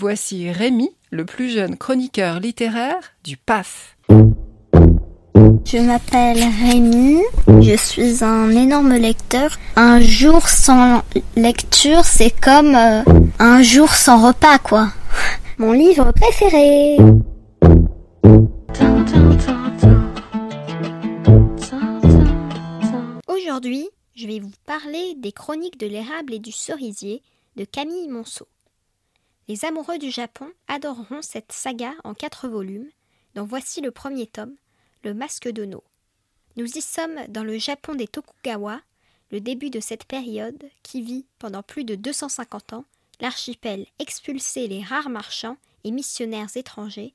Voici Rémi, le plus jeune chroniqueur littéraire du PAF. Je m'appelle Rémi, je suis un énorme lecteur. Un jour sans lecture, c'est comme euh, un jour sans repas, quoi. Mon livre préféré. Aujourd'hui, je vais vous parler des chroniques de l'érable et du cerisier de Camille Monceau. Les amoureux du Japon adoreront cette saga en quatre volumes, dont voici le premier tome, Le Masque d'Ono. Nous y sommes dans le Japon des Tokugawa, le début de cette période qui vit pendant plus de 250 ans l'archipel expulser les rares marchands et missionnaires étrangers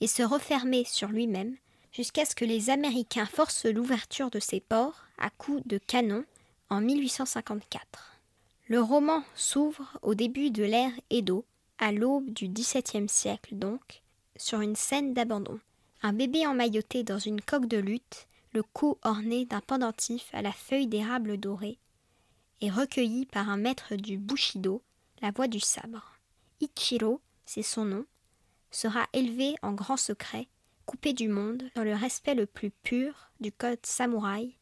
et se refermer sur lui-même jusqu'à ce que les Américains forcent l'ouverture de ses ports à coups de canon en 1854. Le roman s'ouvre au début de l'ère Edo, à l'aube du XVIIe siècle donc, sur une scène d'abandon. Un bébé emmailloté dans une coque de lutte, le cou orné d'un pendentif à la feuille d'érable dorée, est recueilli par un maître du Bushido, la voix du sabre. Ichiro, c'est son nom, sera élevé en grand secret, coupé du monde, dans le respect le plus pur du code samouraï,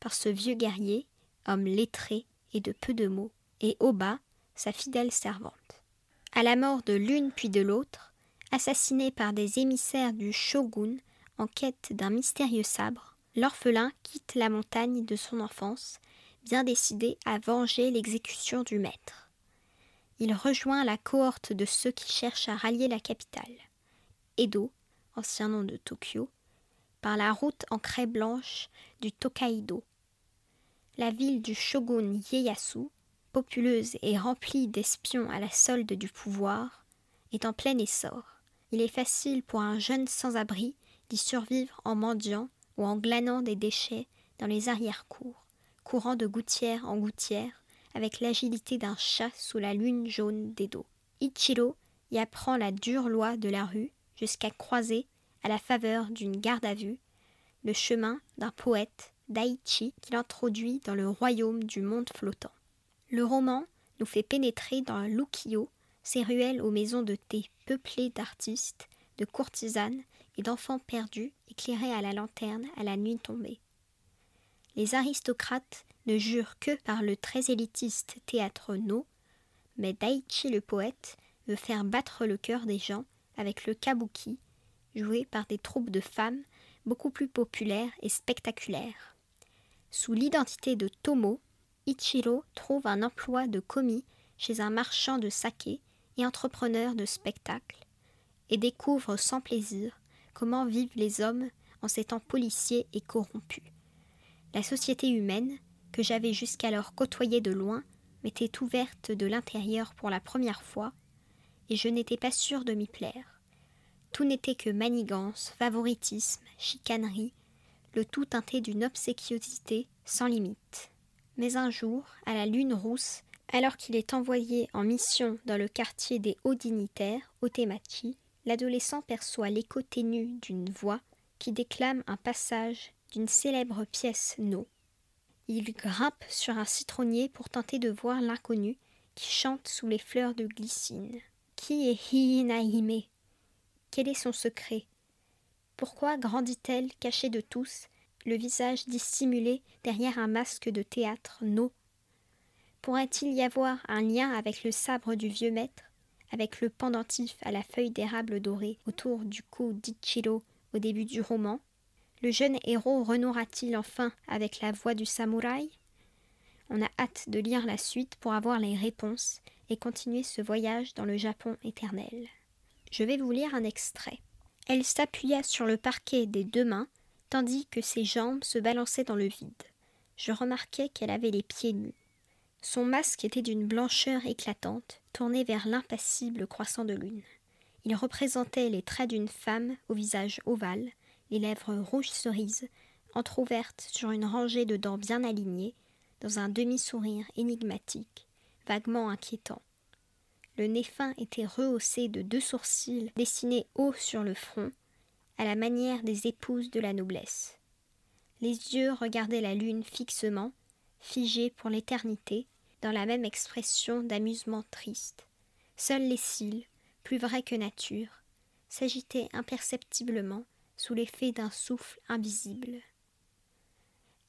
par ce vieux guerrier, homme lettré et de peu de mots, et Oba, sa fidèle servante. À la mort de l'une puis de l'autre, assassiné par des émissaires du shogun en quête d'un mystérieux sabre, l'orphelin quitte la montagne de son enfance, bien décidé à venger l'exécution du maître. Il rejoint la cohorte de ceux qui cherchent à rallier la capitale, Edo, ancien nom de Tokyo, par la route en craie blanche du Tokaido. La ville du shogun Ieyasu, populeuse et remplie d'espions à la solde du pouvoir, est en plein essor. Il est facile pour un jeune sans-abri d'y survivre en mendiant ou en glanant des déchets dans les arrière-cours, courant de gouttière en gouttière avec l'agilité d'un chat sous la lune jaune d'Edo. Ichiro y apprend la dure loi de la rue jusqu'à croiser, à la faveur d'une garde à vue, le chemin d'un poète, Daichi, qu'il introduit dans le royaume du monde flottant. Le roman nous fait pénétrer dans l'ukiyo, ces ruelles aux maisons de thé peuplées d'artistes, de courtisanes et d'enfants perdus éclairés à la lanterne à la nuit tombée. Les aristocrates ne jurent que par le très élitiste théâtre No, mais Daichi le poète veut faire battre le cœur des gens avec le kabuki, joué par des troupes de femmes beaucoup plus populaires et spectaculaires. Sous l'identité de Tomo, Ichiro trouve un emploi de commis chez un marchand de saké et entrepreneur de spectacles, et découvre sans plaisir comment vivent les hommes en ces temps policiers et corrompus. La société humaine, que j'avais jusqu'alors côtoyée de loin, m'était ouverte de l'intérieur pour la première fois, et je n'étais pas sûre de m'y plaire. Tout n'était que manigance, favoritisme, chicanerie, le tout teinté d'une obséquiosité sans limite. Mais un jour, à la lune rousse, alors qu'il est envoyé en mission dans le quartier des hauts dignitaires, Otemachi, l'adolescent perçoit l'écho ténu d'une voix qui déclame un passage d'une célèbre pièce No. Il grimpe sur un citronnier pour tenter de voir l'inconnu qui chante sous les fleurs de glycine. Qui est Hiinaime Quel est son secret? Pourquoi grandit-elle cachée de tous, le visage dissimulé derrière un masque de théâtre No Pourrait-il y avoir un lien avec le sabre du vieux maître, avec le pendentif à la feuille d'érable dorée autour du cou d'Ichiro au début du roman? Le jeune héros renouera-t-il enfin avec la voix du samouraï? On a hâte de lire la suite pour avoir les réponses et continuer ce voyage dans le Japon éternel. Je vais vous lire un extrait. Elle s'appuya sur le parquet des deux mains, tandis que ses jambes se balançaient dans le vide. Je remarquai qu'elle avait les pieds nus. Son masque était d'une blancheur éclatante, tourné vers l'impassible croissant de lune. Il représentait les traits d'une femme au visage ovale, les lèvres rouges cerises, entr'ouvertes sur une rangée de dents bien alignées, dans un demi-sourire énigmatique, vaguement inquiétant. Le nez fin était rehaussé de deux sourcils dessinés haut sur le front, à la manière des épouses de la noblesse. Les yeux regardaient la lune fixement, figés pour l'éternité, dans la même expression d'amusement triste. Seuls les cils, plus vrai que nature, s'agitait imperceptiblement sous l'effet d'un souffle invisible.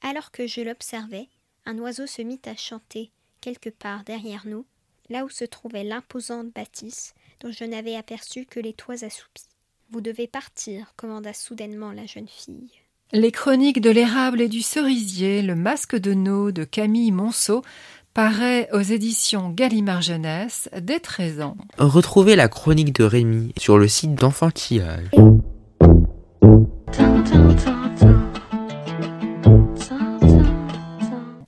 Alors que je l'observais, un oiseau se mit à chanter quelque part derrière nous, là où se trouvait l'imposante bâtisse dont je n'avais aperçu que les toits assoupis. Vous devez partir, commanda soudainement la jeune fille. Les chroniques de l'érable et du cerisier, le masque de Nau de Camille Monceau, paraît aux éditions Gallimard Jeunesse dès 13 ans. Retrouvez la chronique de Rémi sur le site d'Enfantillage.